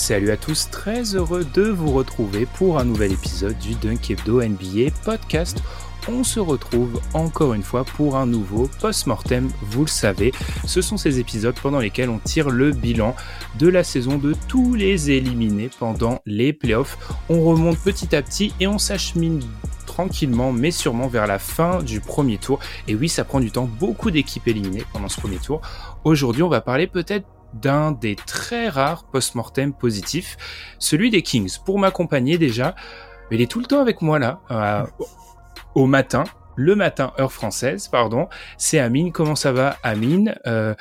Salut à tous, très heureux de vous retrouver pour un nouvel épisode du Dunk Hebdo NBA podcast. On se retrouve encore une fois pour un nouveau post-mortem, vous le savez. Ce sont ces épisodes pendant lesquels on tire le bilan de la saison de tous les éliminés pendant les playoffs. On remonte petit à petit et on s'achemine tranquillement mais sûrement vers la fin du premier tour. Et oui, ça prend du temps, beaucoup d'équipes éliminées pendant ce premier tour. Aujourd'hui, on va parler peut-être d'un des très rares post-mortem positifs, celui des Kings. Pour m'accompagner déjà, il est tout le temps avec moi là, euh, au matin, le matin heure française, pardon. C'est Amine. Comment ça va, Amine? Euh,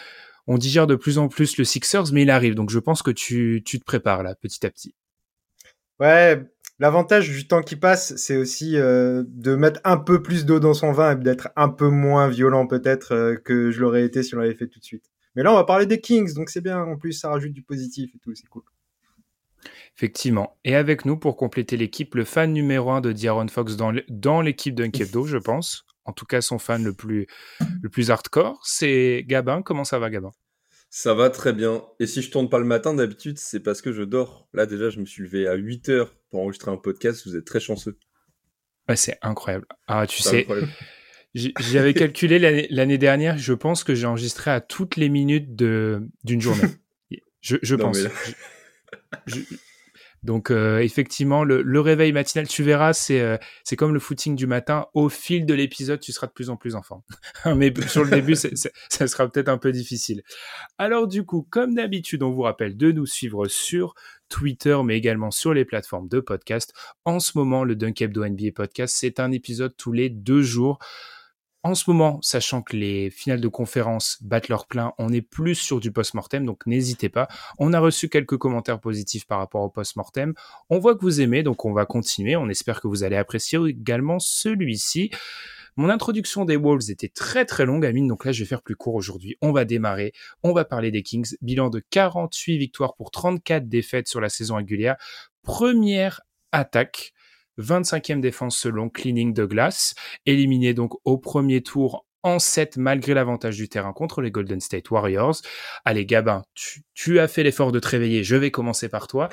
On digère de plus en plus le Sixers, mais il arrive, donc je pense que tu, tu te prépares là, petit à petit. Ouais, l'avantage du temps qui passe, c'est aussi euh, de mettre un peu plus d'eau dans son vin et d'être un peu moins violent peut-être euh, que je l'aurais été si on l'avait fait tout de suite. Mais là, on va parler des Kings, donc c'est bien. En plus, ça rajoute du positif et tout, c'est cool. Effectivement. Et avec nous, pour compléter l'équipe, le fan numéro un de Diaron Fox dans, l'équipe d'Unkebdo, je pense. En tout cas, son fan le plus, le plus hardcore, c'est Gabin. Comment ça va, Gabin? Ça va très bien. Et si je tourne pas le matin, d'habitude, c'est parce que je dors. Là, déjà, je me suis levé à 8 heures pour enregistrer un podcast. Vous êtes très chanceux. Ouais, c'est incroyable. Ah, tu sais, j'avais calculé l'année dernière, je pense que j'ai enregistré à toutes les minutes d'une journée. Je, je non, pense. Je, donc euh, effectivement, le, le, réveil matinal, tu verras, c'est euh, c'est comme le footing du matin. Au fil de l'épisode, tu seras de plus en plus en forme. Mais sur le début, ça sera peut-être un peu difficile. Alors du coup, comme d'habitude, on vous rappelle de nous suivre sur Twitter, mais également sur les plateformes de podcast. En ce moment, le Dunk Hebdo NBA Podcast, c'est un épisode tous les deux jours. En ce moment, sachant que les finales de conférence battent leur plein, on est plus sur du post-mortem, donc n'hésitez pas. On a reçu quelques commentaires positifs par rapport au post-mortem. On voit que vous aimez, donc on va continuer. On espère que vous allez apprécier également celui-ci. Mon introduction des Wolves était très très longue, Amine, donc là je vais faire plus court aujourd'hui. On va démarrer, on va parler des Kings. Bilan de 48 victoires pour 34 défaites sur la saison régulière. Première attaque 25e défense selon Cleaning de Glass, éliminé donc au premier tour en 7 malgré l'avantage du terrain contre les Golden State Warriors. Allez Gabin, tu, as fait l'effort de te réveiller, je vais commencer par toi.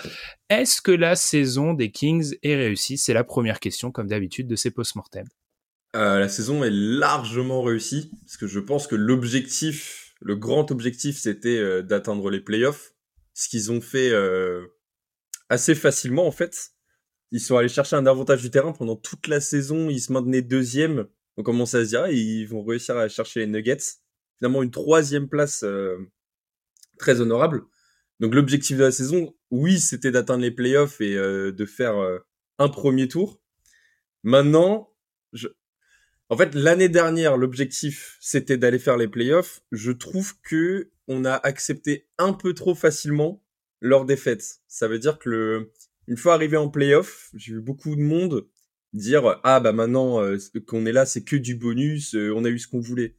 Est-ce que la saison des Kings est réussie? C'est la première question comme d'habitude de ces post-mortem. Euh, la saison est largement réussie parce que je pense que l'objectif, le grand objectif, c'était euh, d'atteindre les playoffs, ce qu'ils ont fait euh, assez facilement en fait. Ils sont allés chercher un avantage du terrain pendant toute la saison. Ils se maintenaient deuxième. On commence à se dire, ah, ils vont réussir à chercher les Nuggets. Finalement, une troisième place euh, très honorable. Donc l'objectif de la saison, oui, c'était d'atteindre les playoffs et euh, de faire euh, un premier tour. Maintenant, en fait, l'année dernière, l'objectif, c'était d'aller faire les playoffs. Je trouve que on a accepté un peu trop facilement leur défaite. Ça veut dire que le, une fois arrivé en playoff, j'ai vu beaucoup de monde dire ah bah maintenant euh, qu'on est là, c'est que du bonus, euh, on a eu ce qu'on voulait.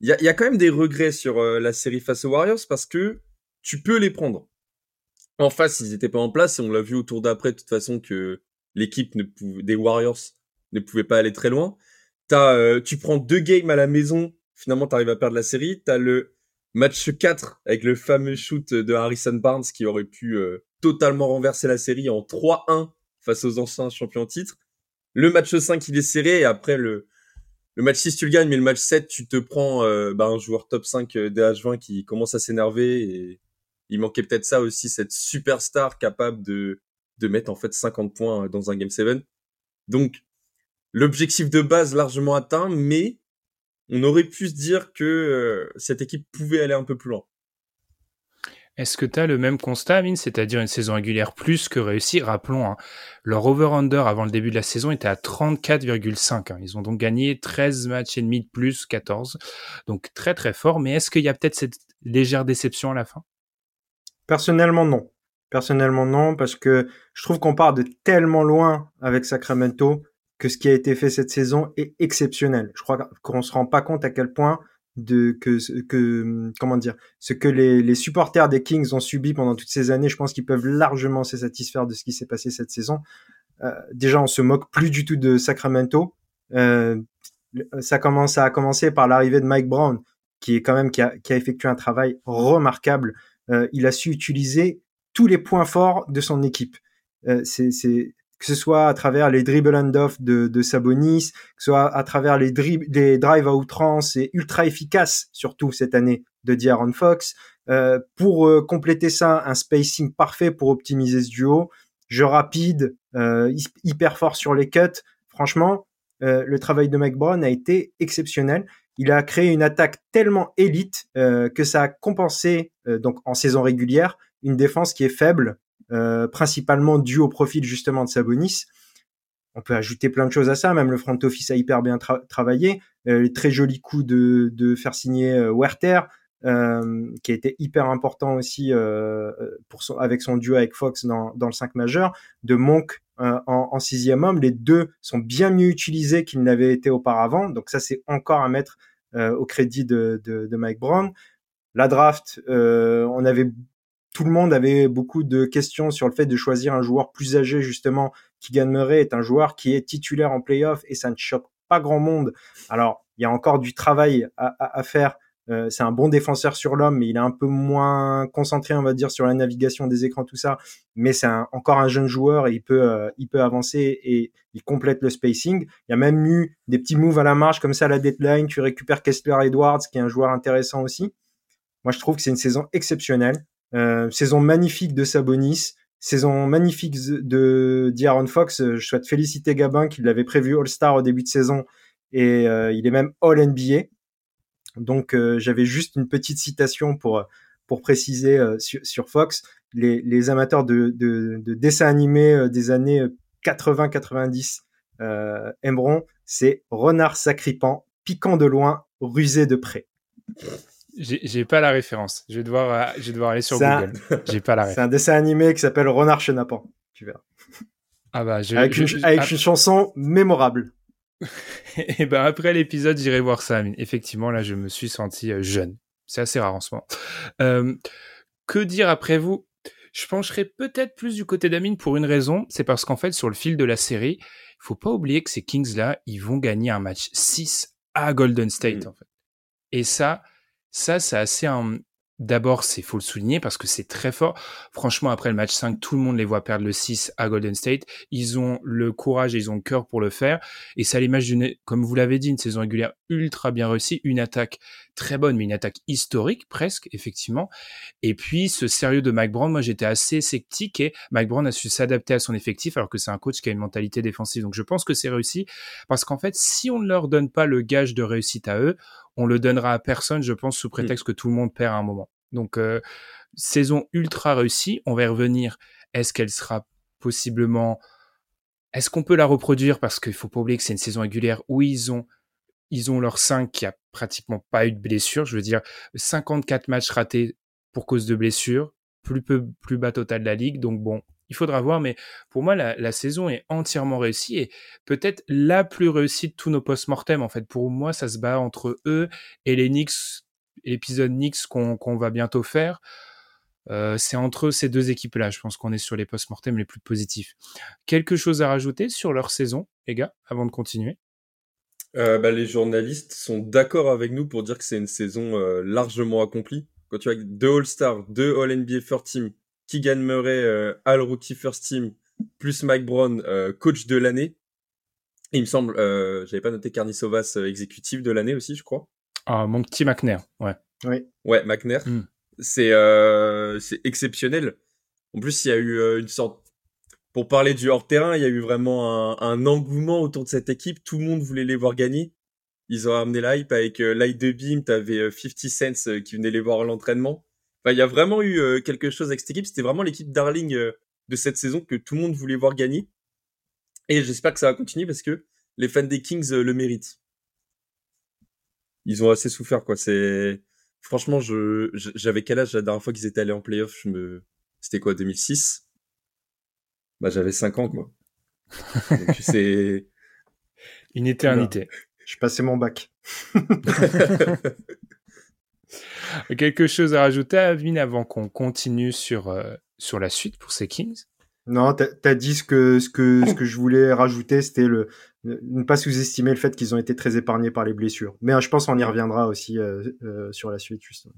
Il y a, y a, quand même des regrets sur euh, la série face aux Warriors parce que tu peux les prendre. En face, ils étaient pas en place et on l'a vu autour d'après de toute façon que l'équipe des Warriors ne pouvait pas aller très loin. T'as, tu prends deux games à la maison, finalement t'arrives à perdre la série. T'as le match 4 avec le fameux shoot de Harrison Barnes qui aurait pu totalement renverser la série en 3-1 face aux anciens champions titre. Le match 5, il est serré et après le, le match 6, tu le gagnes, mais le match 7, tu te prends euh, bah, un joueur top 5 DH20 qui commence à s'énerver et il manquait peut-être ça aussi, cette superstar capable de, de mettre en fait 50 points dans un Game 7. Donc, l'objectif de base largement atteint, mais on aurait pu se dire que cette équipe pouvait aller un peu plus loin. Est-ce que tu as le même constat, Amine, c'est-à-dire une saison régulière plus que réussie Rappelons, hein, leur over-under avant le début de la saison était à 34,5. Hein. Ils ont donc gagné 13 matchs et demi de plus, 14. Donc très très fort. Mais est-ce qu'il y a peut-être cette légère déception à la fin? Personnellement, non. Personnellement, non, parce que je trouve qu'on part de tellement loin avec Sacramento que ce qui a été fait cette saison est exceptionnel. Je crois qu'on se rend pas compte à quel point de que que comment dire ce que les, les supporters des Kings ont subi pendant toutes ces années je pense qu'ils peuvent largement se satisfaire de ce qui s'est passé cette saison. Euh, déjà on se moque plus du tout de Sacramento. Euh, ça commence ça a commencé par l'arrivée de Mike Brown qui est quand même qui a, qui a effectué un travail remarquable. Euh, il a su utiliser tous les points forts de son équipe. Euh, c'est que ce soit à travers les dribble and off de, de Sabonis, que ce soit à travers les, des drives à outrance et ultra efficaces, surtout cette année, de D'Aaron Fox. Euh, pour euh, compléter ça, un spacing parfait pour optimiser ce duo, jeu rapide, euh, hyper fort sur les cuts. Franchement, euh, le travail de Mike Brown a été exceptionnel. Il a créé une attaque tellement élite euh, que ça a compensé, donc en saison régulière, une défense qui est faible euh, principalement dû au profil justement de Sabonis. On peut ajouter plein de choses à ça, même le front office a hyper bien travaillé. Euh, les très jolis coups de, de faire signer euh, Werther, euh, qui a été hyper important aussi euh, pour son, avec son duo avec Fox dans, dans le 5 majeur, de Monk en, en, sixième homme. Les deux sont bien mieux utilisés qu'ils n'avaient été auparavant, donc ça c'est encore à mettre au crédit de, de, de, Mike Brown. La draft, on avait tout le monde avait beaucoup de questions sur le fait de choisir un joueur plus âgé justement. Keegan Murray est un joueur qui est titulaire en playoff et ça ne choque pas grand monde. Alors il y a encore du travail à, faire. Euh, c'est un bon défenseur sur l'homme, mais il est un peu moins concentré, on va dire, sur la navigation des écrans, tout ça. Mais c'est encore un jeune joueur et il peut, euh, il peut avancer et il complète le spacing. Il y a même eu des petits moves à la marge comme ça à la deadline. Tu récupères Kessler Edwards, qui est un joueur intéressant aussi. Moi, je trouve que c'est une saison exceptionnelle. Euh, saison magnifique de Sabonis, saison magnifique de d'Aaron Fox. Euh, je souhaite féliciter Gabin qui l'avait prévu All-Star au début de saison et euh, il est même All-NBA. Donc j'avais juste une petite citation pour pour préciser sur, Fox. Les, amateurs de, de, dessins animés des années 80-90 aimeront, c'est renard sacripant, piquant de loin, rusé de près. J'ai pas la référence. Je vais devoir, euh, je vais devoir aller sur Google. J'ai pas la référence. C'est un dessin animé qui s'appelle Renard Chenapan. Tu verras. Ah bah, je, avec, une, avec ah. une, chanson mémorable. Et ben après l'épisode, j'irai voir ça. Effectivement, là, je me suis senti euh, jeune. C'est assez rare en ce moment. Euh, que dire après vous? Je pencherai peut-être plus du côté d'Amine pour une raison. C'est parce qu'en fait, sur le fil de la série, il faut pas oublier que ces Kings-là, ils vont gagner un match 6 à Golden State, mm. en fait. Et ça, ça, c'est assez un... D'abord, c'est faut le souligner parce que c'est très fort. Franchement, après le match 5, tout le monde les voit perdre le 6 à Golden State. Ils ont le courage et ils ont le cœur pour le faire. Et ça l'image d'une, comme vous l'avez dit, une saison régulière ultra bien réussie, une attaque très bonne, mais une attaque historique presque, effectivement. Et puis ce sérieux de Mike Brown, moi j'étais assez sceptique et Mike Brown a su s'adapter à son effectif alors que c'est un coach qui a une mentalité défensive. Donc je pense que c'est réussi parce qu'en fait, si on ne leur donne pas le gage de réussite à eux, on le donnera à personne, je pense, sous prétexte mm. que tout le monde perd à un moment. Donc, euh, saison ultra réussie. On va y revenir. Est-ce qu'elle sera possiblement... Est-ce qu'on peut la reproduire? Parce qu'il faut pas oublier que c'est une saison régulière où ils ont, ils ont leur 5 qui a pratiquement pas eu de blessure. Je veux dire, 54 matchs ratés pour cause de blessure. Plus, peu, plus bas total de la ligue. Donc bon, il faudra voir, mais pour moi, la, saison est entièrement réussie et peut-être la plus réussie de tous nos post-mortem. En fait, pour moi, ça se bat entre eux et les Knicks, l'épisode Knicks qu'on va bientôt faire. Euh, c'est entre ces deux équipes-là. Je pense qu'on est sur les post-mortem les plus positifs. Quelque chose à rajouter sur leur saison, les gars, avant de continuer? Euh, bah, Les journalistes sont d'accord avec nous pour dire que c'est une saison euh, largement accomplie. Quand tu as deux All-Stars, deux All-NBA First Team, Keegan Murray, euh, All Rookie First Team, plus Mike Brown, euh, coach de l'année. Il me semble, euh, j'avais pas noté Carny Sovas, euh, exécutif de l'année aussi, je crois. Ah, mon petit McNair, ouais. Oui. Ouais, McNair. Hmm. C'est euh, c'est exceptionnel. En plus, il y a eu une sorte pour parler du hors-terrain, il y a eu vraiment un, un, engouement autour de cette équipe. Tout le monde voulait les voir gagner. Ils ont amené la hype avec euh, Light de Beam, t'avais 50 euh, Cents euh, qui venait les voir à l'entraînement. Enfin, il y a vraiment eu quelque chose avec cette équipe. C'était vraiment l'équipe darling de cette saison que tout le monde voulait voir gagner. Et j'espère que ça va continuer parce que les fans des Kings le méritent. Ils ont assez souffert, quoi. C'est franchement, je j'avais quel âge la dernière fois qu'ils étaient allés en playoff? Je me, c'était quoi, 2006 Bah, j'avais 5 ans, quoi. c'est une éternité. Je passais mon bac. Quelque chose à rajouter, Avin, avant qu'on continue sur, euh, sur la suite pour ces Kings? Non, tu as dit ce que, ce, que, ce que je voulais rajouter, c'était le, ne pas sous-estimer le fait qu'ils ont été très épargnés par les blessures. Mais euh, je pense qu'on y reviendra aussi euh, sur la suite, justement.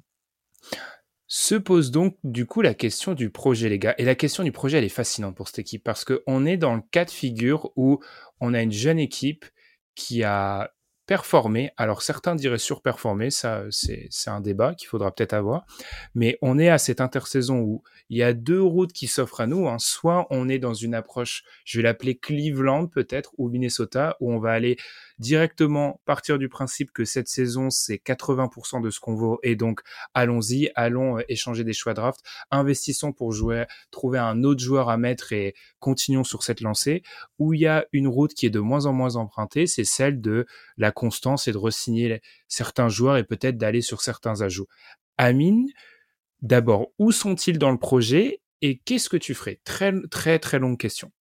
Se pose donc du coup la question du projet, les gars. Et la question du projet, elle est fascinante pour cette équipe parce qu'on est dans le cas de figure où on a une jeune équipe qui a performer. Alors certains diraient surperformer, ça c'est un débat qu'il faudra peut-être avoir. Mais on est à cette intersaison où il y a deux routes qui s'offrent à nous. Hein. Soit on est dans une approche, je vais l'appeler Cleveland peut-être, ou Minnesota, où on va aller directement partir du principe que cette saison, c'est 80% de ce qu'on vaut. Et donc, allons-y, allons euh, échanger des choix draft, investissons pour jouer, trouver un autre joueur à mettre et continuons sur cette lancée. Où il y a une route qui est de moins en moins empruntée, c'est celle de la constance et de resigner certains joueurs et peut-être d'aller sur certains ajouts. Amine, d'abord, où sont-ils dans le projet et qu'est-ce que tu ferais? Très, très, très longue question.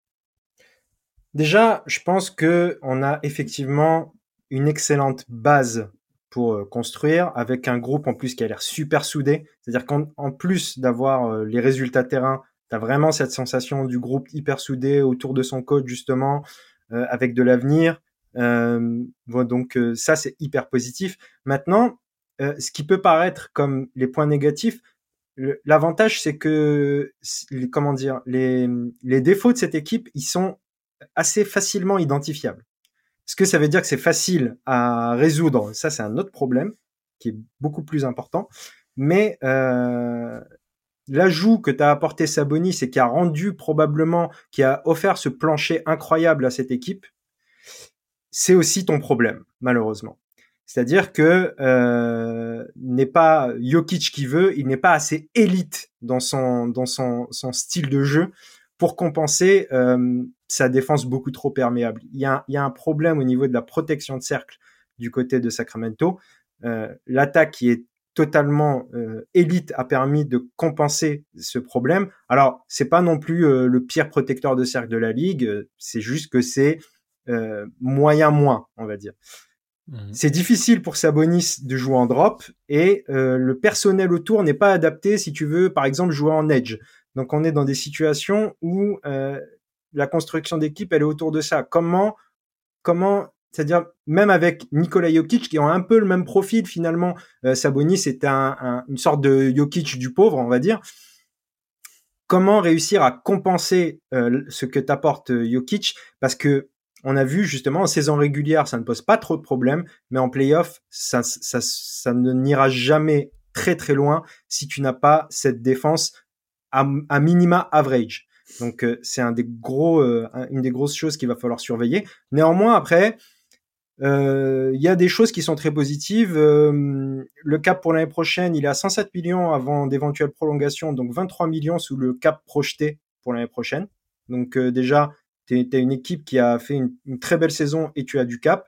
Déjà, je pense que on a effectivement une excellente base pour euh, construire avec un groupe en plus qui a l'air super soudé. C'est-à-dire qu'en plus d'avoir euh, les résultats terrain, tu as vraiment cette sensation du groupe hyper soudé autour de son coach justement, euh, avec de l'avenir. donc ça, c'est hyper positif. Maintenant, ce qui peut paraître comme les points négatifs, l'avantage c'est que comment dire les, les défauts de cette équipe, ils sont assez facilement identifiable. Est-ce que ça veut dire que c'est facile à résoudre? Ça, c'est un autre problème qui est beaucoup plus important. Mais euh, l'ajout que tu as apporté Sabonis et qui a rendu probablement, qui a offert ce plancher incroyable à cette équipe, c'est aussi ton problème, malheureusement. C'est-à-dire que euh, n'est pas Jokic qui veut, il n'est pas assez élite dans son dans son, son style de jeu pour compenser euh, sa défense beaucoup trop perméable. Il y, a, il y, a, un problème au niveau de la protection de cercle du côté de Sacramento. Euh, L'attaque qui est totalement euh, élite a permis de compenser ce problème. Alors, c'est pas non plus euh, le pire protecteur de cercle de la ligue, c'est juste que c'est moyen moins, on va dire. Mhm. C'est difficile pour Sabonis de jouer en drop et le personnel autour n'est pas adapté si tu veux, par exemple, jouer en edge. Donc on est dans des situations où euh, la construction d'équipe elle est autour de ça. Comment comment c'est-à-dire même avec Nikola Jokic qui ont un peu le même profil finalement. Euh, Sabonis c'est un, une sorte de Jokic du pauvre on va dire. Comment réussir à compenser euh, ce que t'apporte euh, Jokic? Parce que on a vu justement en saison régulière ça ne pose pas trop de problèmes mais en playoff ça ça, n'ira jamais très très loin si tu n'as pas cette défense à, minima average. Donc euh, c'est un des gros, euh, une des grosses choses qu'il va falloir surveiller. Néanmoins, après, euh, il y a des choses qui sont très positives. le cap pour l'année prochaine, il est à 107 millions avant d'éventuelles prolongations, donc 23 millions sous le cap projeté pour l'année prochaine. Donc déjà, tu as une équipe qui a fait une, très belle saison et tu as du cap.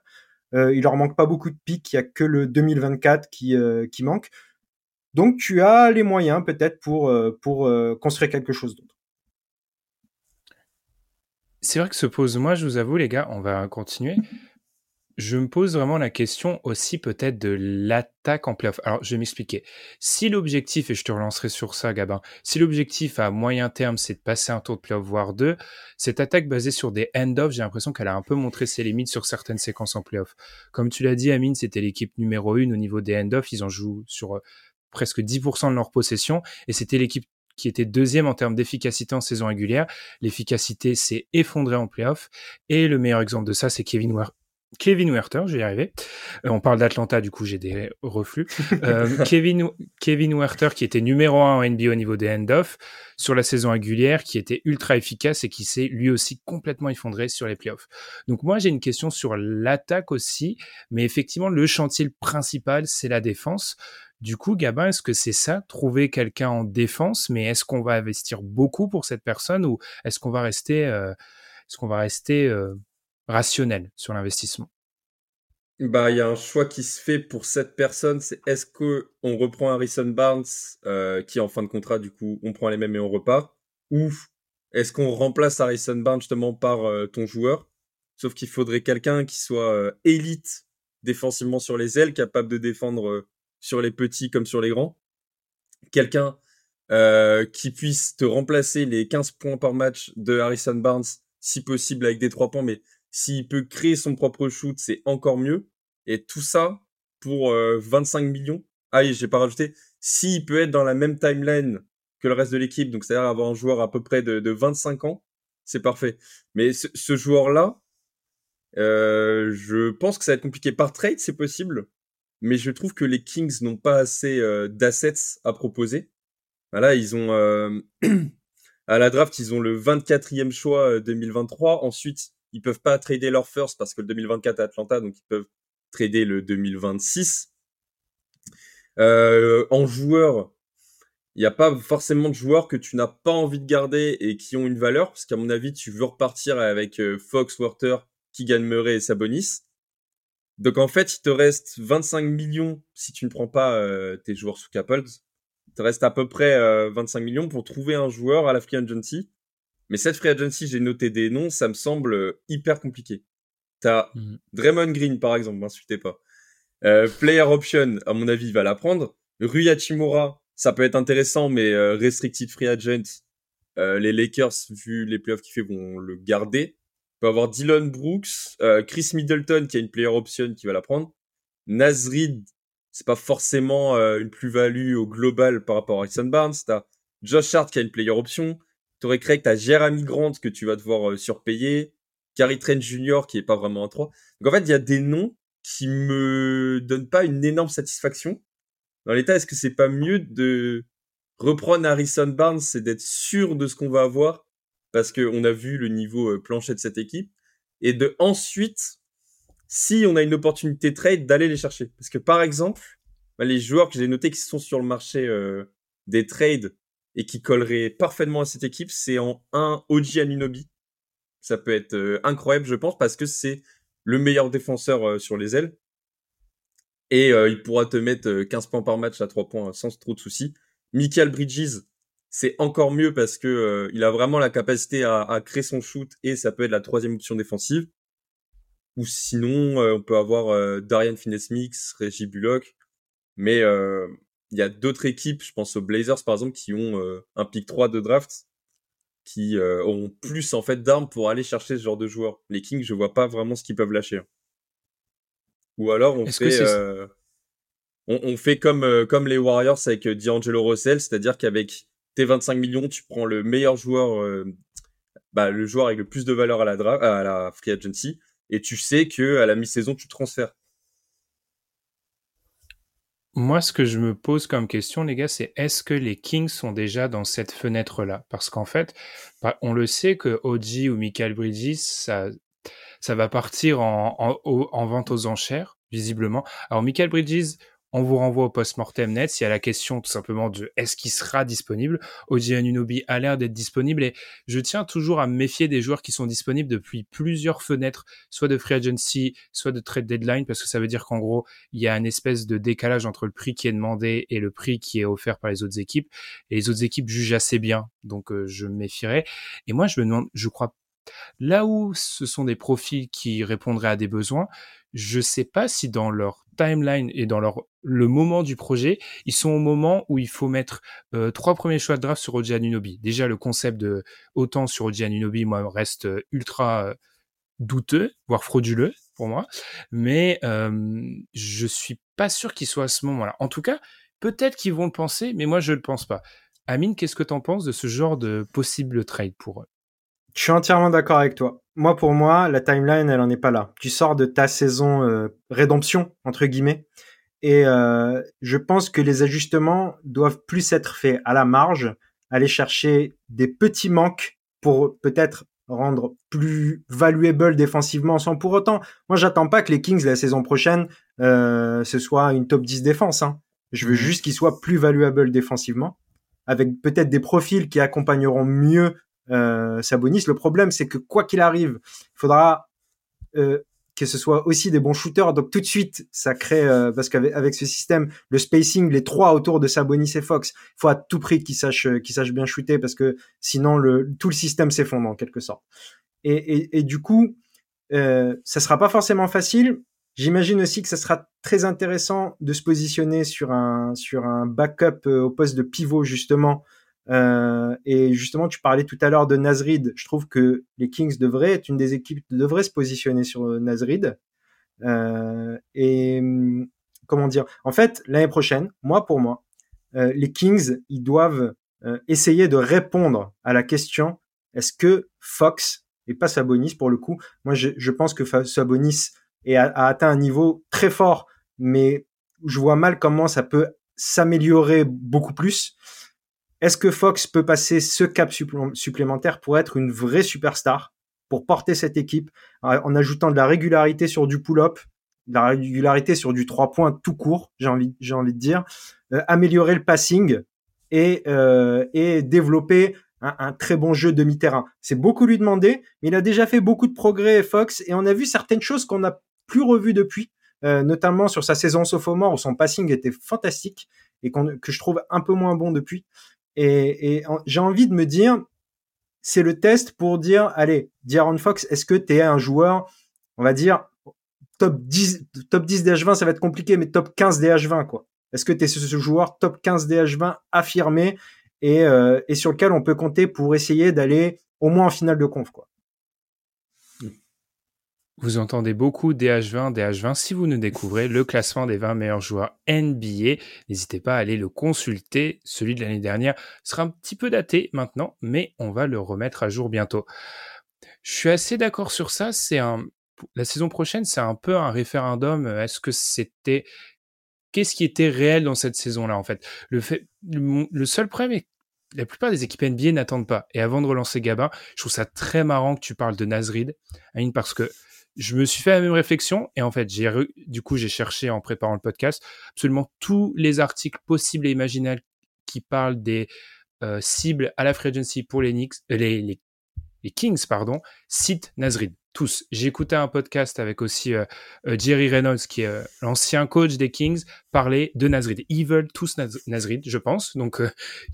il leur manque pas beaucoup de pics, il y a que le 2024 qui, qui manque. Donc tu as les moyens peut-être pour, euh, pour euh, construire quelque chose d'autre. C'est vrai que se pose, moi je vous avoue les gars, on va continuer. Je me pose vraiment la question aussi peut-être de l'attaque en playoff. Alors je vais m'expliquer. Si l'objectif, et je te relancerai sur ça Gabin, si l'objectif à moyen terme c'est de passer un tour de playoff voire deux, cette attaque basée sur des end-off, j'ai l'impression qu'elle a un peu montré ses limites sur certaines séquences en playoff. Comme tu l'as dit Amine, c'était l'équipe numéro une au niveau des end-off, ils en jouent sur euh, presque 10% de leur possession et c'était l'équipe qui était deuxième en termes d'efficacité en saison régulière. L'efficacité s'est effondrée en playoff et le meilleur exemple de ça, c'est Kevin, Kevin Werther, je vais y arriver. Euh, on parle d'Atlanta, du coup j'ai des reflux. Euh, Kevin, Kevin Werther qui était numéro 1 en NBA au niveau des end-off sur la saison régulière, qui était ultra efficace et qui s'est lui aussi complètement effondré sur les playoffs. Donc moi j'ai une question sur l'attaque aussi, mais effectivement le chantier principal c'est la défense. Du coup, Gabin, est-ce que c'est ça, trouver quelqu'un en défense, mais est-ce qu'on va investir beaucoup pour cette personne ou est-ce qu'on va rester, euh, qu'on rester rationnel sur l'investissement? Bah, il y a un choix qui se fait pour cette personne, c'est est-ce que on reprend Harrison Barnes, euh, qui en fin de contrat, du coup, on prend les mêmes et on repart, ou est-ce qu'on remplace Harrison Barnes justement par euh, ton joueur? Sauf qu'il faudrait quelqu'un qui soit euh, élite défensivement sur les ailes, capable de défendre sur les petits comme sur les grands. Quelqu'un qui puisse te remplacer les 15 points par match de Harrison Barnes, si possible avec des 3 points, mais s'il peut créer son propre shoot, c'est encore mieux. Et tout ça pour 25 euh, millions. Ah oui, j'ai pas rajouté. S'il peut être dans la même timeline que le reste de l'équipe, donc c'est-à-dire avoir un joueur à peu près de, de 25 ans, c'est parfait. Mais ce, ce joueur-là, euh, je pense que ça va être compliqué. Par trade, c'est possible, mais je trouve que les Kings n'ont pas assez euh, d'assets à proposer. Voilà, ils ont euh, à la draft, ils ont le 24e choix 2023. Ensuite, ils peuvent pas trader leur first parce que le 2024 est Atlanta, donc ils peuvent trader le 2026. Euh, en joueur, il n'y a pas forcément de joueurs que tu n'as pas envie de garder et qui ont une valeur, parce qu'à mon avis, tu veux repartir avec euh, Fox, Werther, Keegan Murray et Sabonis. Donc en fait, il te reste 25 millions si tu ne prends pas euh, tes joueurs sous Caples. Il te reste à peu près 25 millions pour trouver un joueur à la free agency mais cette free agency, j'ai noté des noms, ça me semble euh, hyper compliqué. T'as mmh. Draymond Green, par exemple, m'insultez pas. Euh, player option, à mon avis, va la prendre. Rui Hachimura, ça peut être intéressant, mais euh, restricted free agent, euh, les Lakers, vu les playoffs qu'il fait, vont le garder. Peut avoir Dylan Brooks, euh, Chris Middleton, qui a une player option, qui va la prendre. Nazrid, c'est pas forcément une plus-value au global par rapport à Harrison Barnes. T'as Josh Hart, qui a une player option. T'aurais créé que t'as Jeremy Grant que tu vas devoir euh, surpayer, Gary Trent Jr. qui est pas vraiment un 3. Donc en fait, il y a des noms qui me donnent pas une énorme satisfaction. Dans l'état, est-ce que c'est pas mieux de reprendre Harrison Barnes et d'être sûr de ce qu'on va avoir parce qu'on a vu le niveau euh, plancher de cette équipe et de ensuite, si on a une opportunité trade, d'aller les chercher. Parce que par exemple, bah, les joueurs que j'ai notés qui sont sur le marché euh, des trades et qui collerait parfaitement à cette équipe, c'est en un OG Anunobi. Ça peut être euh, incroyable, je pense, parce que c'est le meilleur défenseur euh, sur les ailes. Et euh, il pourra te mettre 15 points par match à 3 points sans trop de soucis. Michael Bridges, c'est encore mieux parce que il a vraiment la capacité à, à, créer son shoot et ça peut être la troisième option défensive. Ou sinon, on peut avoir Darian Finney-Smith, Reggie Bullock. Mais il y a d'autres équipes, je pense aux Blazers par exemple, qui ont euh, un pick 3 de draft, qui euh, ont plus en fait d'armes pour aller chercher ce genre de joueurs. Les Kings, je vois pas vraiment ce qu'ils peuvent lâcher. Hein. Ou alors on fait, euh, on, on, fait comme comme les Warriors avec D'Angelo Russell, c'est-à-dire qu'avec tes 25 millions, tu prends le meilleur joueur, bah, le joueur avec le plus de valeur à la draft, à la free agency, et tu sais que à la mi-saison tu transfères. Moi, ce que je me pose comme question, les gars, c'est est-ce que les Kings sont déjà dans cette fenêtre-là? Parce qu'en fait, bah, on le sait que OG ou Michael Bridges, ça, ça va partir en, en vente aux enchères, visiblement. Alors, Michael Bridges, on vous renvoie au post-mortem net. Il y a la question tout simplement de est-ce qu'il sera disponible. Oji Anunobi a l'air d'être disponible et je tiens toujours à me méfier des joueurs qui sont disponibles depuis plusieurs fenêtres, soit de free agency, soit de trade deadline, parce que ça veut dire qu'en gros, il y a une espèce de décalage entre le prix qui est demandé et le prix qui est offert par les autres équipes. Et les autres équipes jugent assez bien, donc euh, je me méfierai. Et moi, je me demande, je crois Là où ce sont des profils qui répondraient à des besoins, je sais pas si dans leur timeline et dans leur le moment du projet, ils sont au moment où il faut mettre euh, trois premiers choix de draft sur Oji. Déjà le concept de autant sur Oji Anunobi moi reste euh, ultra euh, douteux, voire frauduleux pour moi, mais euh, je suis pas sûr qu'ils soient à ce moment-là. En tout cas, peut-être qu'ils vont le penser, mais moi je le pense pas. Amine, qu'est-ce que tu en penses de ce genre de possible trade pour eux? Je suis entièrement d'accord avec toi moi, pour moi, la timeline, elle en est pas là. Tu sors de ta saison euh, rédemption entre guillemets, et euh, je pense que les ajustements doivent plus être faits à la marge, aller chercher des petits manques pour peut-être rendre plus valuable défensivement sans pour autant. Moi, j'attends pas que les Kings la saison prochaine euh, ce soit une top 10 défense. Hein. Je veux mhm. juste qu'ils soient plus valuable défensivement, avec peut-être des profils qui accompagneront mieux Sabonis. Le problème, c'est que quoi qu'il arrive, il faudra euh, que ce soit aussi des bons shooters. Donc tout de suite, ça crée euh, parce qu'avec avec ce système, le spacing, les trois autour de Sabonis et Fox, il faut à tout prix qu'ils sachent sachent bien shooter parce que sinon tout le système s'effondre en quelque sorte. Et, du coup, euh, ça sera pas forcément facile. J'imagine aussi que ça sera très intéressant de se positionner sur un sur un backup euh, au poste de pivot justement euh, et justement, tu parlais tout à l'heure de Nazrid. Je trouve que les Kings devraient être une des équipes devraient se positionner sur euh, Nazrid. Euh, et comment dire? En fait, l'année prochaine, moi pour moi, euh, les Kings, ils doivent essayer de répondre à la question est-ce que Fox et pas Sabonis pour le coup? Moi, je, pense que Sabonis est, a, a atteint un niveau très fort, mais je vois mal comment ça peut s'améliorer beaucoup plus. Est-ce que Fox peut passer ce cap supplémentaire pour être une vraie superstar, pour porter cette équipe, euh, en ajoutant de la régularité sur du pull-up, de la régularité sur du trois points tout court, j'ai envie, envie de dire, euh, améliorer le passing et, euh, développer un, très bon jeu demi-terrain? C'est beaucoup lui demander, mais il a déjà fait beaucoup de progrès, Fox, et on a vu certaines choses qu'on n'a plus revues depuis. Notamment sur sa saison sophomore où son passing était fantastique et que je trouve un peu moins bon depuis. Et, j'ai envie de me dire, c'est le test pour dire, allez, D'Aaron Fox, est-ce que tu es un joueur, on va dire, top 10, top 10 DH20, ça va être compliqué, mais top 15 DH20, quoi. Est-ce que tu es ce, joueur top 15 DH20 affirmé et, euh, et sur lequel on peut compter pour essayer d'aller au moins en finale de conf, quoi. Vous entendez beaucoup DH20, DH20. Si vous nous découvrez le classement des 20 meilleurs joueurs NBA, n'hésitez pas à aller le consulter. Celui de l'année dernière sera un petit peu daté maintenant, mais on va le remettre à jour bientôt. Je suis assez d'accord sur ça. C'est un, la saison prochaine, c'est un peu un référendum. Est-ce que c'était, qu'est-ce qui était réel dans cette saison-là, en fait? Le fait, le, seul problème est la plupart des équipes NBA n'attendent pas. Et avant de relancer Gabin, je trouve ça très marrant que tu parles de Nasrid, parce que je me suis fait la même réflexion et en fait, j'ai du coup, j'ai cherché en préparant le podcast absolument tous les articles possibles et imaginables qui parlent des euh, cibles à la free agency pour les, Knicks, euh, les, les, Kings, pardon, citent Nasrid. Tous. J'ai écouté un podcast avec aussi euh, Jerry Reynolds, qui est l'ancien coach des Kings, parler de Nasrid. Ils veulent tous Nasrid, je pense. Donc,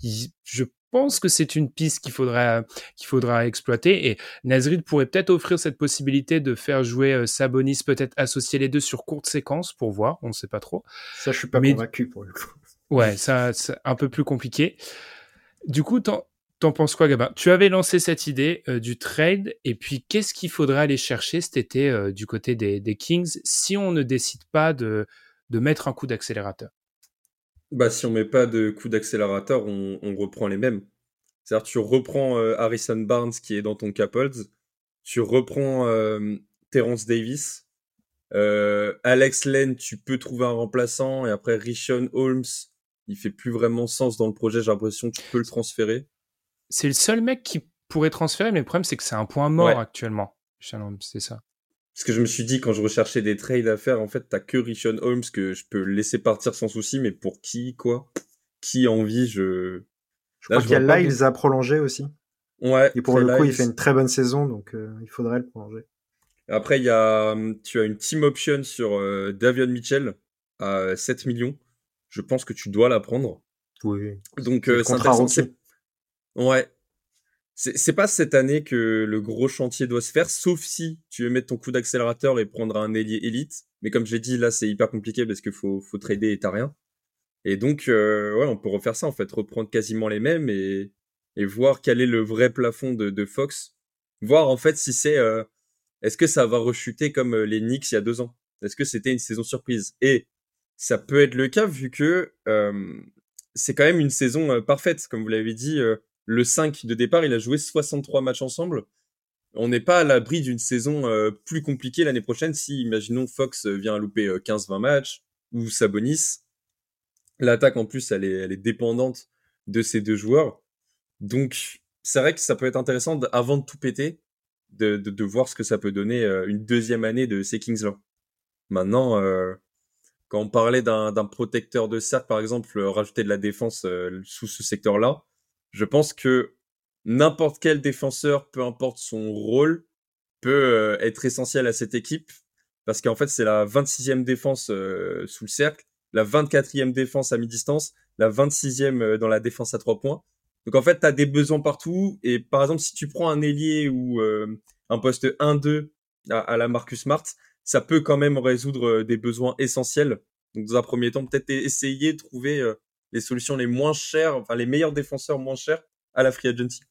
je pense que c'est une piste qu'il faudra qu'il faudra exploiter et Nazrid pourrait peut-être offrir cette possibilité de faire jouer euh, Sabonis peut-être associer les deux sur courte séquence pour voir on ne sait pas trop ça je suis pas convaincu pour le coup ouais ça c'est un peu plus compliqué du coup t'en penses quoi, Gabin? Tu avais lancé cette idée euh, du trade, et puis qu'est-ce qu'il faudrait aller chercher cet été euh, du côté des, Kings si on ne décide pas de, mettre un coup d'accélérateur? Bah, si on met pas de coup d'accélérateur, on, reprend les mêmes. C'est-à-dire, tu reprends euh, Harrison Barnes qui est dans ton Caples, tu reprends Terence Davis, Alex Len, tu peux trouver un remplaçant, et après Rishon Holmes, il fait plus vraiment sens dans le projet, j'ai l'impression que tu peux le transférer. C'est le seul mec qui pourrait transférer, mais le problème c'est que c'est un point mort actuellement. C'est ça. Parce que je me suis dit, quand je recherchais des trades à faire, en fait, t'as que Richon Holmes que je peux laisser partir sans souci, mais pour qui, quoi? Qui a envie, je... Je crois qu'il y a Lyles a prolongé aussi. Ouais. Et pour le coup, il fait une très bonne saison, donc euh, il faudrait le prolonger. Après, il y a, hum, tu as une team option sur euh, Davion Mitchell à 7 millions. Je pense que tu dois la prendre. Oui. Donc, euh, c'est Ouais, c'est pas cette année que le gros chantier doit se faire, sauf si tu veux mettre ton coup d'accélérateur et prendre un ailier élite. Mais comme j'ai dit, là, c'est hyper compliqué parce qu'il faut, faut trader et t'as rien. Et donc, euh, ouais, on peut refaire ça, en fait, reprendre quasiment les mêmes et, et voir quel est le vrai plafond de, de Fox. Voir, en fait, si c'est... Euh, est-ce que ça va rechuter comme euh, les Knicks il y a deux ans? Est-ce que c'était une saison surprise? Et ça peut être le cas vu que euh, c'est quand même une saison parfaite, comme vous l'avez dit le 5 de départ, il a joué 63 matchs ensemble. on n'est pas à l'abri d'une saison euh, plus compliquée l'année prochaine si, imaginons, Fox vient à louper 15-20 matchs ou Sabonis. L'attaque, en plus, elle est, elle est dépendante de ces deux joueurs. Donc, c'est vrai que ça peut être intéressant, avant de tout péter, de, de, voir ce que ça peut donner une deuxième année de ces Kings-là. Maintenant, quand on parlait d'un protecteur de cercle, par exemple, rajouter de la défense sous ce secteur-là, je pense que n'importe quel défenseur, peu importe son rôle, peut être essentiel à cette équipe parce qu'en fait, c'est la 26e défense sous le cercle, la 24e défense à mi-distance, la 26e dans la défense à trois points. Donc en fait, tu as des besoins partout. Et par exemple, si tu prends un ailier ou un poste 1-2 à, à, la Marcus Smart, ça peut quand même résoudre des besoins essentiels. Donc dans un premier temps, peut-être essayer de trouver les solutions les moins chères, enfin les meilleurs défenseurs moins chers à la free agency.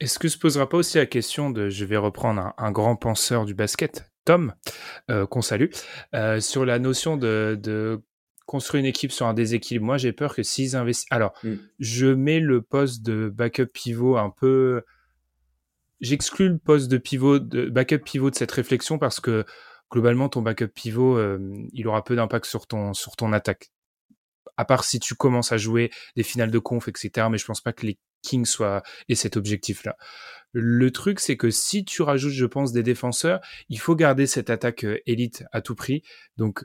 Est-ce que se posera pas aussi la question de, je vais reprendre un, grand penseur du basket, Tom, euh, qu'on salue, euh, sur la notion de, de, construire une équipe sur un déséquilibre? Moi, j'ai peur que s'ils investissent... Alors, mmh. je mets le poste de backup pivot un peu... J'exclus le poste de pivot, de backup pivot de cette réflexion parce que globalement, ton backup pivot, euh, il aura peu d'impact sur ton, sur ton attaque à part si tu commences à jouer des finales de conf, etc. Mais je pense pas que les Kings soient et cet objectif-là. Le truc, c'est que si tu rajoutes, je pense, des défenseurs, il faut garder cette attaque euh, élite à tout prix. Donc,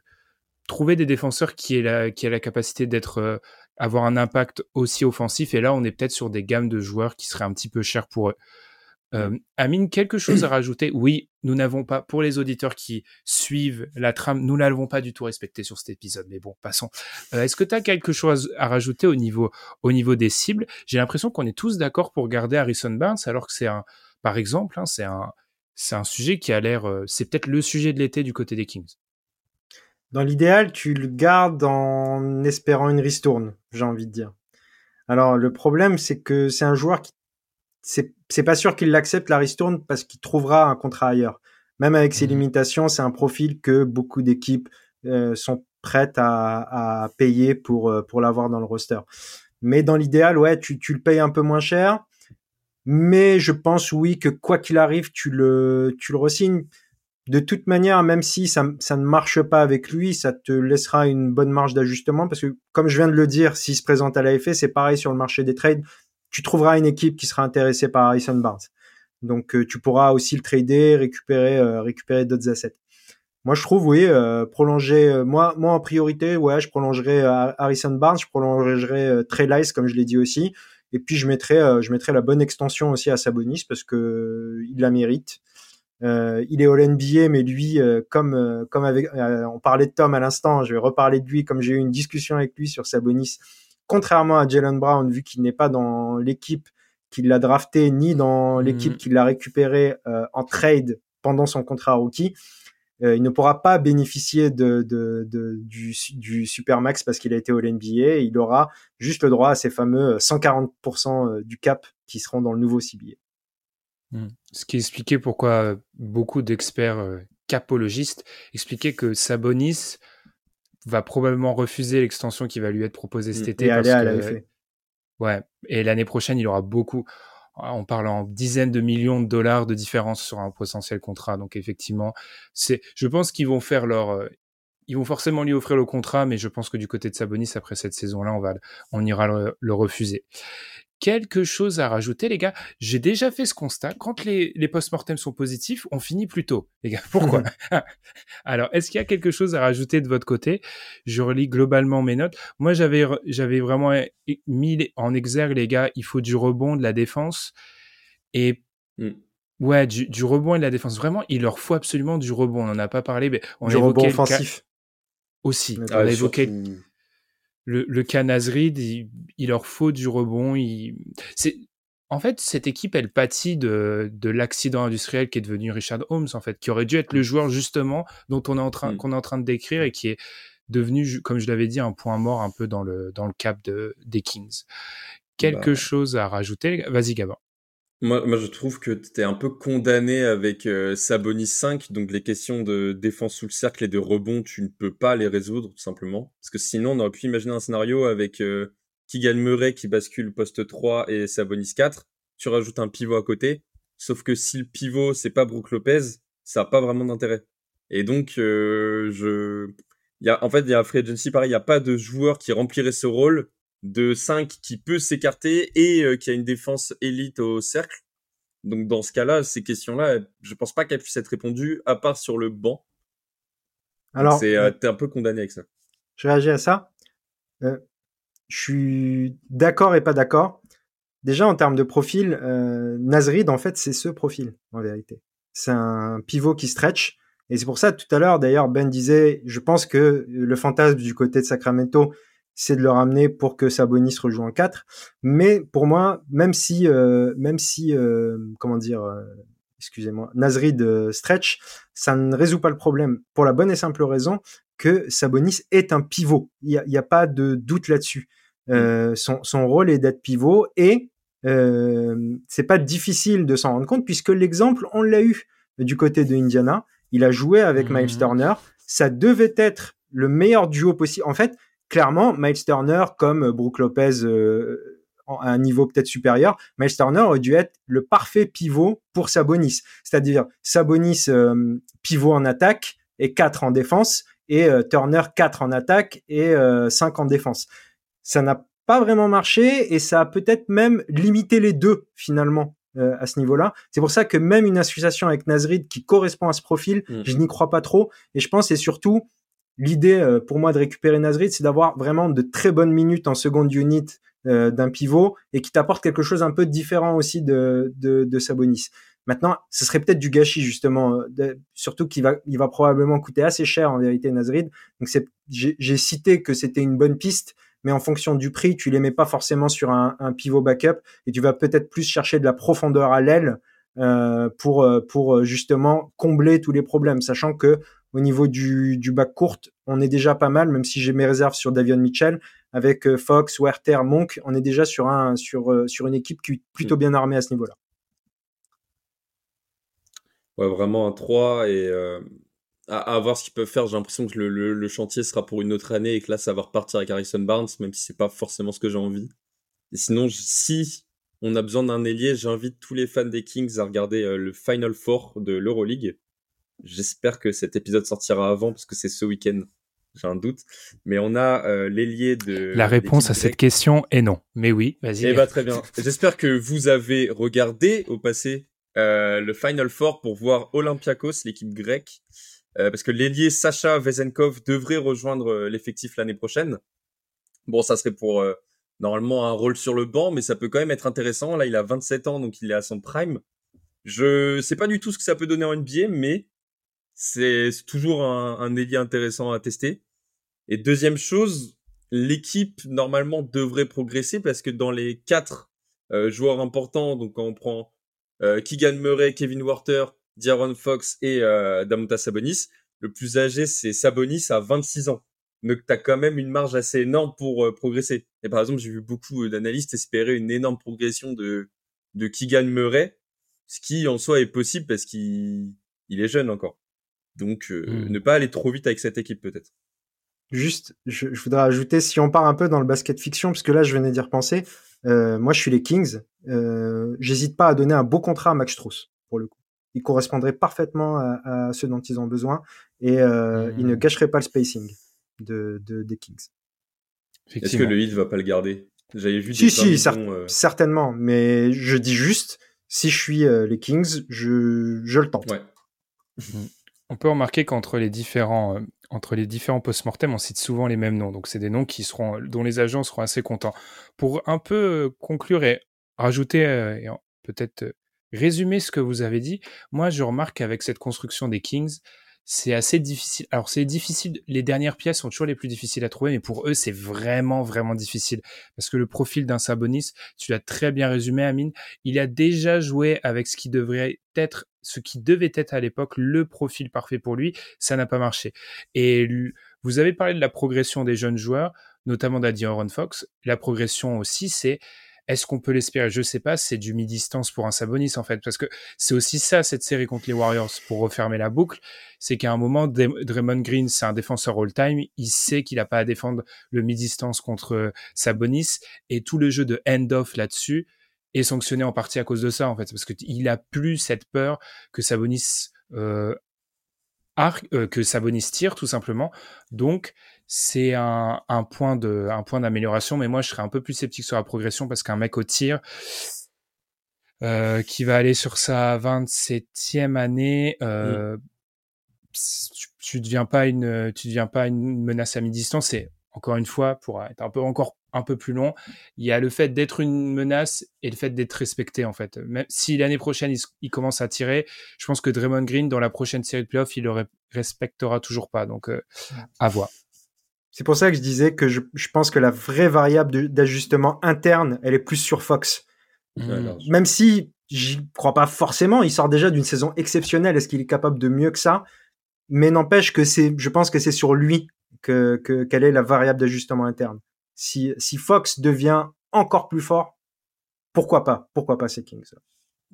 trouver des défenseurs qui aient la, qui aient la capacité d'être, euh, avoir un impact aussi offensif. Et là, on est peut-être sur des gammes de joueurs qui seraient un petit peu chers pour eux. Euh, Amine, quelque chose à rajouter? Oui, nous n'avons pas, pour les auditeurs qui suivent la trame, nous n'avons pas du tout respecté sur cet épisode, mais bon, passons. Euh, est-ce que tu as quelque chose à rajouter au niveau, au niveau des cibles? J'ai l'impression qu'on est tous d'accord pour garder Harrison Barnes, alors que c'est un, par exemple, hein, c'est un, un sujet qui a l'air, euh, c'est peut-être le sujet de l'été du côté des Kings. Dans l'idéal, tu le gardes en espérant une ristourne, j'ai envie de dire. Alors le problème, c'est que c'est un joueur qui c'est pas sûr qu'il l'accepte la ristourne parce qu'il trouvera un contrat ailleurs. Même avec ses mmh limitations, c'est un profil que beaucoup d'équipes euh, sont prêtes à, à payer pour euh, pour l'avoir dans le roster. Mais dans l'idéal, ouais, tu, tu le payes un peu moins cher. Mais je pense oui que quoi qu'il arrive, tu le tu le resignes. De toute manière, même si ça, ça ne marche pas avec lui, ça te laissera une bonne marge d'ajustement parce que, comme je viens de le dire, s'il se présente à l'AFA, c'est pareil sur le marché des trades tu trouveras une équipe qui sera intéressée par Harrison Barnes. Donc euh, tu pourras aussi le trader, récupérer euh, récupérer d'autres assets. Moi je trouve oui euh, prolonger moi moi en priorité ouais je prolongerai Harrison Barnes, je prolongerai Trey Lyles comme je l'ai dit aussi et puis je mettrai je mettrai la bonne extension aussi à Sabonis parce que il la mérite. il est All NBA, mais lui, comme comme avec, on parlait de Tom à l'instant, je vais reparler de lui comme j'ai eu une discussion avec lui sur Sabonis contrairement à Jalen Brown, vu qu'il n'est pas dans l'équipe qui l'a drafté, ni dans l'équipe mhm. qui l'a récupéré euh, en trade pendant son contrat rookie, euh, il ne pourra pas bénéficier de, du, du Supermax parce qu'il a été au NBA. Il aura juste le droit à ces fameux 140% euh, du cap qui seront dans le nouveau CBA. Hmm. Ce qui expliquait pourquoi beaucoup d'experts capologistes expliquaient que Sabonis va probablement refuser l'extension qui va lui être proposée cet mm. été. Et à l'AFA. Ouais. Et l'année prochaine, il aura beaucoup. On parle en dizaines de millions de dollars de différence sur un potentiel contrat. Donc effectivement, c'est. Je pense qu'ils vont faire leur. Euh, ils vont forcément lui offrir le contrat, mais je pense que du côté de Sabonis, après cette saison-là, on va, on ira le refuser quelque chose à rajouter, les gars J'ai déjà fait ce constat. Quand les, les post-mortem sont positifs, on finit plus tôt. Les gars, pourquoi? Alors, est-ce qu'il y a quelque chose à rajouter de votre côté? Je relis globalement mes notes. Moi, j'avais, j'avais vraiment mis en exergue, les gars, il faut du rebond, de la défense. Et mm. ouais, du, rebond et de la défense. Vraiment, il leur faut absolument du rebond. On n'en a pas parlé, mais on du rebond offensif. Aussi, on a évoqué le, le il, leur faut du rebond. Il... C'est, en fait, cette équipe, elle pâtit de, de l'accident industriel qui est devenu Richard Holmes, en fait, qui aurait dû être le joueur justement dont on est en train, mm. qu'on est en train de décrire et qui est devenu, comme je l'avais dit, un point mort un peu dans le, dans le cap de, des Kings. Quelque bah. chose à rajouter Vas-y, Gabin. Moi, je trouve que tu es un peu condamné avec euh, Sabonis 5, donc les questions de défense sous le cercle et de rebond, tu ne peux pas les résoudre, tout simplement. Parce que sinon, on aurait pu imaginer un scénario avec euh, Keegan Murray qui bascule poste 3 et Sabonis 4. Tu rajoutes un pivot à côté. Sauf que si le pivot c'est pas Brook Lopez, ça a pas vraiment d'intérêt. Et donc euh, je, y a en fait il y a Free Agency pareil, il y a pas de joueur qui remplirait ce rôle de 5 qui peut s'écarter et euh, qui a une défense élite au cercle. Donc dans ce cas-là, ces questions-là, je pense pas qu'elles puissent être répondues à part sur le banc. Alors, c'est euh, t'es un peu condamné avec ça. Je réagis à ça. Euh, je suis d'accord et pas d'accord. Déjà en termes de profil, euh, Nazrid en fait c'est ce profil en vérité. C'est un pivot qui stretch et c'est pour ça tout à l'heure d'ailleurs Ben disait, je pense que le fantasme du côté de Sacramento c'est de le ramener pour que Sabonis rejoue en 4. Mais pour moi, même si, euh, même si, euh, comment dire, euh, excusez-moi, Nazrid stretch, ça ne résout pas le problème pour la bonne et simple raison que Sabonis est un pivot. Il n'y a, a, pas de doute là-dessus. Mm. son, son rôle est d'être pivot et c'est pas difficile de s'en rendre compte puisque l'exemple on l'a eu du côté de Indiana. Il a joué avec Miles mm. Turner. Ça devait être le meilleur duo possible. En fait, clairement, Miles Turner comme Brook Lopez euh, à un niveau peut-être supérieur, Miles Turner aurait dû être le parfait pivot pour Sabonis. C'est-à-dire Sabonis euh, pivot en attaque et 4 en défense et euh, Turner 4 en attaque et 5 en défense. Ça n'a pas vraiment marché et ça a peut-être même limité les deux finalement à ce niveau-là. C'est pour ça que même une association avec Nazrid qui correspond à ce profil, mm. je n'y crois pas trop. Et je pense c'est surtout l'idée euh, pour moi de récupérer Nazrid, c'est d'avoir vraiment de très bonnes minutes en seconde unit euh, d'un pivot et qui t'apporte quelque chose un peu différent aussi de, de, de Sabonis. Maintenant, ce serait peut-être du gâchis justement, euh, surtout qu'il va, il va probablement coûter assez cher en vérité Nazrid. Donc j'ai cité que c'était une bonne piste, mais en fonction du prix, tu les mets pas forcément sur un, un pivot backup et tu vas peut-être plus chercher de la profondeur à l'aile euh, pour pour justement combler tous les problèmes, sachant que au niveau du, du bac court, on est déjà pas mal, même si j'ai mes réserves sur Davion Mitchell. Avec euh, Fox, Werther, Monk, on est déjà sur, un, sur, euh, sur une équipe qui est plutôt mm. bien armée à ce niveau-là. Ouais, vraiment un 3 et euh, à, voir ce qu'ils peuvent faire. J'ai l'impression que le, le, chantier sera pour une autre année et que là, ça va repartir avec Harrison Barnes, même si c'est pas forcément ce que j'ai envie. Et sinon, si on a besoin d'un ailier, j'invite tous les fans des Kings à regarder le Final Four de l'Euroleague J'espère que cet épisode sortira avant parce que c'est ce week-end. J'ai un doute. Mais on a euh, l'ailier de. La réponse à cette question est non. Mais oui, vas-y. Eh bah, très bien. J'espère que vous avez regardé au passé euh, le Final Four pour voir Olympiakos, l'équipe grecque. Euh, parce que l'ailier Sacha Vezenkov devrait rejoindre euh, l'effectif l'année prochaine. Bon, ça serait pour euh, normalement un rôle sur le banc, mais ça peut quand même être intéressant. Là, il a 27 ans, donc il est à son prime. Je sais pas du tout ce que ça peut donner en NBA, mais c'est toujours un, un intéressant à tester. Et deuxième chose, l'équipe normalement devrait progresser parce que dans les quatre euh, joueurs importants, donc quand on prend euh, Keegan Murray, Kevin Warter, Diaron Fox et euh, Damonta Sabonis, le plus âgé c'est Sabonis à 26 ans. Donc tu as quand même une marge assez énorme pour euh, progresser. Et par exemple, j'ai vu beaucoup d'analystes espérer une énorme progression de de Keegan Murray, ce qui en soi est possible parce qu'il il est jeune encore. Donc, euh, hmm. ne pas aller trop vite avec cette équipe, peut-être. Juste, je, voudrais ajouter, si on part un peu dans le basket fiction, parce que là, je venais d'y repenser, euh, moi, je suis les Kings. Euh, J'hésite pas à donner un beau contrat à Max Strauss, pour le coup. Il correspondrait parfaitement à, ceux dont ils ont besoin et euh, il ne hmm. gâcherait pas le spacing de, de des Kings. Est-ce que le Heat va pas le garder? J'avais vu si, si, certainement. Mais je dis juste, si je suis les Kings, je, je le tente. Ouais. On peut remarquer qu'entre les différents euh, différents post-mortem, on cite souvent les mêmes noms. Donc c'est des noms qui seront dont les agents seront assez contents. Pour un peu euh, conclure et rajouter euh, et peut-être résumer ce que vous avez dit, moi je remarque qu'avec cette construction des Kings, c'est assez difficile. Alors c'est difficile, les dernières pièces sont toujours les plus difficiles à trouver, mais pour eux c'est vraiment vraiment difficile parce que le profil d'un Sabonis, tu l'as très bien résumé, Amine, il a déjà joué avec ce qui devrait être, ce qui devait être à l'époque le profil parfait pour lui, ça n'a pas marché. Et vous avez parlé de la progression des jeunes joueurs, notamment d'Adion Fox. La progression aussi, c'est est-ce qu'on peut l'espérer? Je sais pas. C'est du mi-distance pour un Sabonis en fait, parce que c'est aussi ça cette série contre les Warriors pour refermer la boucle. C'est qu'à un moment, Draymond Green, c'est un défenseur all-time. Il sait qu'il n'a pas à défendre le mi-distance contre Sabonis et tout le jeu de end-off là-dessus. Est sanctionné en partie à cause de ça en fait, parce que il a plus cette peur que Sabonis euh, euh, que Sabonis tire tout simplement. Donc c'est un, un, point de un point d'amélioration, mais moi je serais un peu plus sceptique sur la progression parce qu'un mec au tir euh, qui va aller sur sa 27e année, euh, mm. tu, tu deviens pas une tu deviens pas une menace à mi-distance. Et encore une fois, pour être un peu encore un peu plus long, il y a le fait d'être une menace et le fait d'être respecté en fait. Même si l'année prochaine il, commence à tirer, je pense que Draymond Green dans la prochaine série de playoffs il le respectera toujours pas. Donc euh, à voir. C'est pour ça que je disais que je, pense que la vraie variable d'ajustement interne, elle est plus sur Fox. Mmh. Même si j'y crois pas forcément, il sort déjà d'une saison exceptionnelle. Est-ce qu'il est capable de mieux que ça? Mais n'empêche que c'est, je pense que c'est sur lui que, que quelle est la variable d'ajustement interne si, Fox devient encore plus fort, pourquoi pas Pourquoi pas ces Kings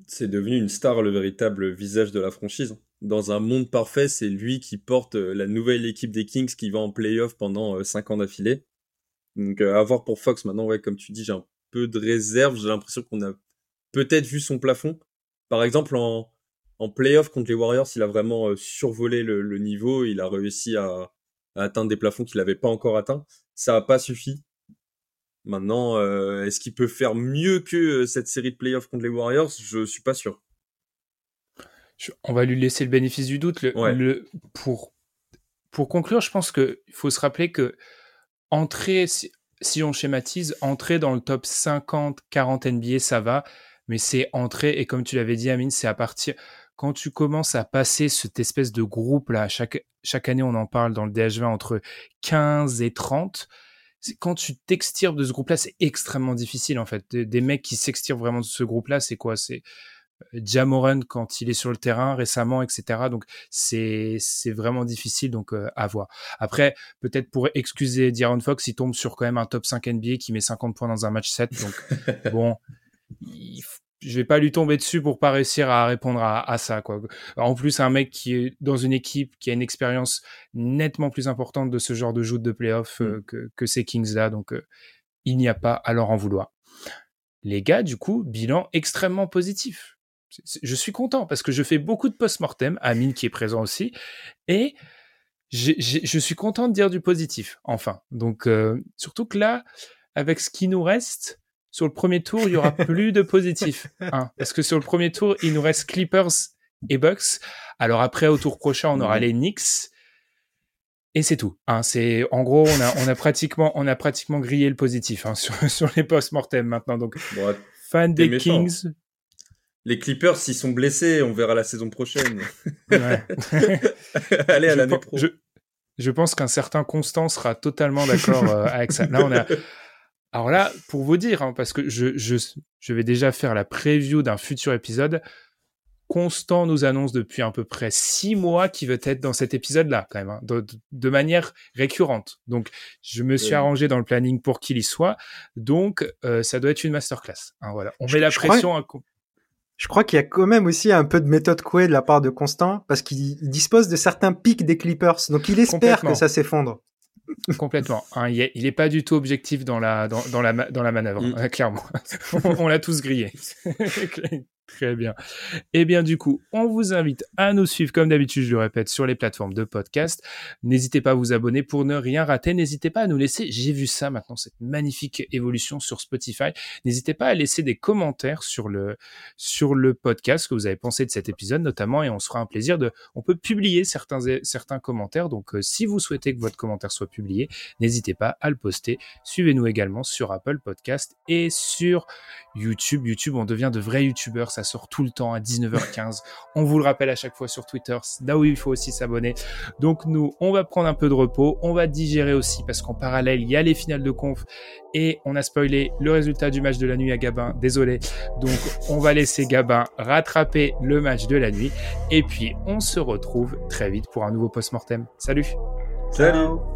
C'est devenu une star, le véritable visage de la franchise. Dans un monde parfait, c'est lui qui porte euh, la nouvelle équipe des Kings qui va en playoff pendant 5 euh, ans d'affilée. Donc euh, à voir pour Fox maintenant, ouais, comme tu dis, j'ai un peu de réserve. J'ai l'impression qu'on a peut-être vu son plafond. Par exemple, en, en playoff contre les Warriors, il a vraiment survolé le, niveau. Il a réussi à, à atteindre des plafonds qu'il n'avait pas encore atteints. Ça n'a pas suffi. Maintenant, euh, est-ce qu'il peut faire mieux que euh, cette série de playoffs contre les Warriors? Je suis pas sûr. on va lui laisser le bénéfice du doute. Le, pour, pour conclure, je pense qu'il faut se rappeler que entrer, si, on schématise, entrer dans le top 50-40 NBA, ça va, mais c'est entrer, et comme tu l'avais dit, Amine, c'est à partir quand tu commences à passer cette espèce de groupe là, chaque, chaque année on en parle dans le DH20 entre 15 et 30, quand tu t'extirpes de ce groupe-là, c'est extrêmement difficile en fait. Des, mecs qui s'extirpent vraiment de ce groupe-là, c'est quoi? C'est euh, Jamoran quand il est sur le terrain récemment, etc. Donc c'est c'est vraiment difficile donc euh, à voir. Après peut-être pour excuser D'Aaron Fox, il tombe sur quand même un top 5 NBA qui met 50 points dans un match 7. Donc bon, il, je vais pas lui tomber dessus pour pas réussir à répondre à, ça quoi. En plus un mec qui est dans une équipe qui a une expérience nettement plus importante de ce genre de joute de playoff euh, mm. que, que ces Kings là donc euh, il n'y a pas à leur en vouloir. Les gars du coup bilan extrêmement positif. Je suis content parce que je fais beaucoup de post-mortem, Amine qui est présent aussi et je suis content de dire du positif enfin. Donc euh, surtout que là avec ce qui nous reste sur le premier tour, il y aura plus de positifs. Hein, parce que sur le premier tour, il nous reste Clippers et Bucks. Alors après, au tour prochain, on aura les Knicks. Et c'est tout. Hein, c'est en gros, on a, on a pratiquement, on a pratiquement grillé le positif hein, sur, sur les post-mortem maintenant. Donc, fan des Kings. Les Clippers, s'ils sont blessés, on verra la saison prochaine. Allez à l'année pro. Je, je pense qu'un certain Constant sera totalement d'accord euh, avec ça. Là, on a, alors là, pour vous dire, hein, parce que je, je, je, vais déjà faire la preview d'un futur épisode, Constant nous annonce depuis à peu près six mois qu'il veut être dans cet épisode-là, quand même, hein, de, manière récurrente. Donc, je me suis arrangé dans le planning pour qu'il y soit. Donc, euh, ça doit être une masterclass. Hein, voilà. On met la pression. à... Je crois qu'il y a quand même aussi un peu de méthode couée de la part de Constant, parce qu'il dispose de certains pics des Clippers. Donc, il espère que ça s'effondre. Complètement. Hein, il, est, pas du tout objectif dans la, dans, dans la, dans la manœuvre, mm. clairement. on, l'a tous grillé. Très bien. Eh bien, du coup, on vous invite à nous suivre, comme d'habitude, je le répète, sur les plateformes de podcast. N'hésitez pas à vous abonner pour ne rien rater. N'hésitez pas à nous laisser, j'ai vu ça maintenant, cette magnifique évolution sur Spotify. N'hésitez pas à laisser des commentaires sur le, sur le podcast, que vous avez pensé de cet épisode, notamment, et on se fera un plaisir de, on peut publier certains, certains commentaires. Donc, euh, si vous souhaitez que votre commentaire soit publié, n'hésitez pas à le poster. Suivez-nous également sur Apple Podcast et sur YouTube. YouTube, on devient de vrais YouTubeurs ça sort tout le temps à 19h15. on vous le rappelle à chaque fois sur Twitter, là où il faut aussi s'abonner. Donc nous, on va prendre un peu de repos, on va digérer aussi parce qu'en parallèle, il y a les finales de conf et on a spoilé le résultat du match de la nuit à Gabin. Désolé. Donc on va laisser Gabin rattraper le match de la nuit et puis on se retrouve très vite pour un nouveau post-mortem. Salut. Salut.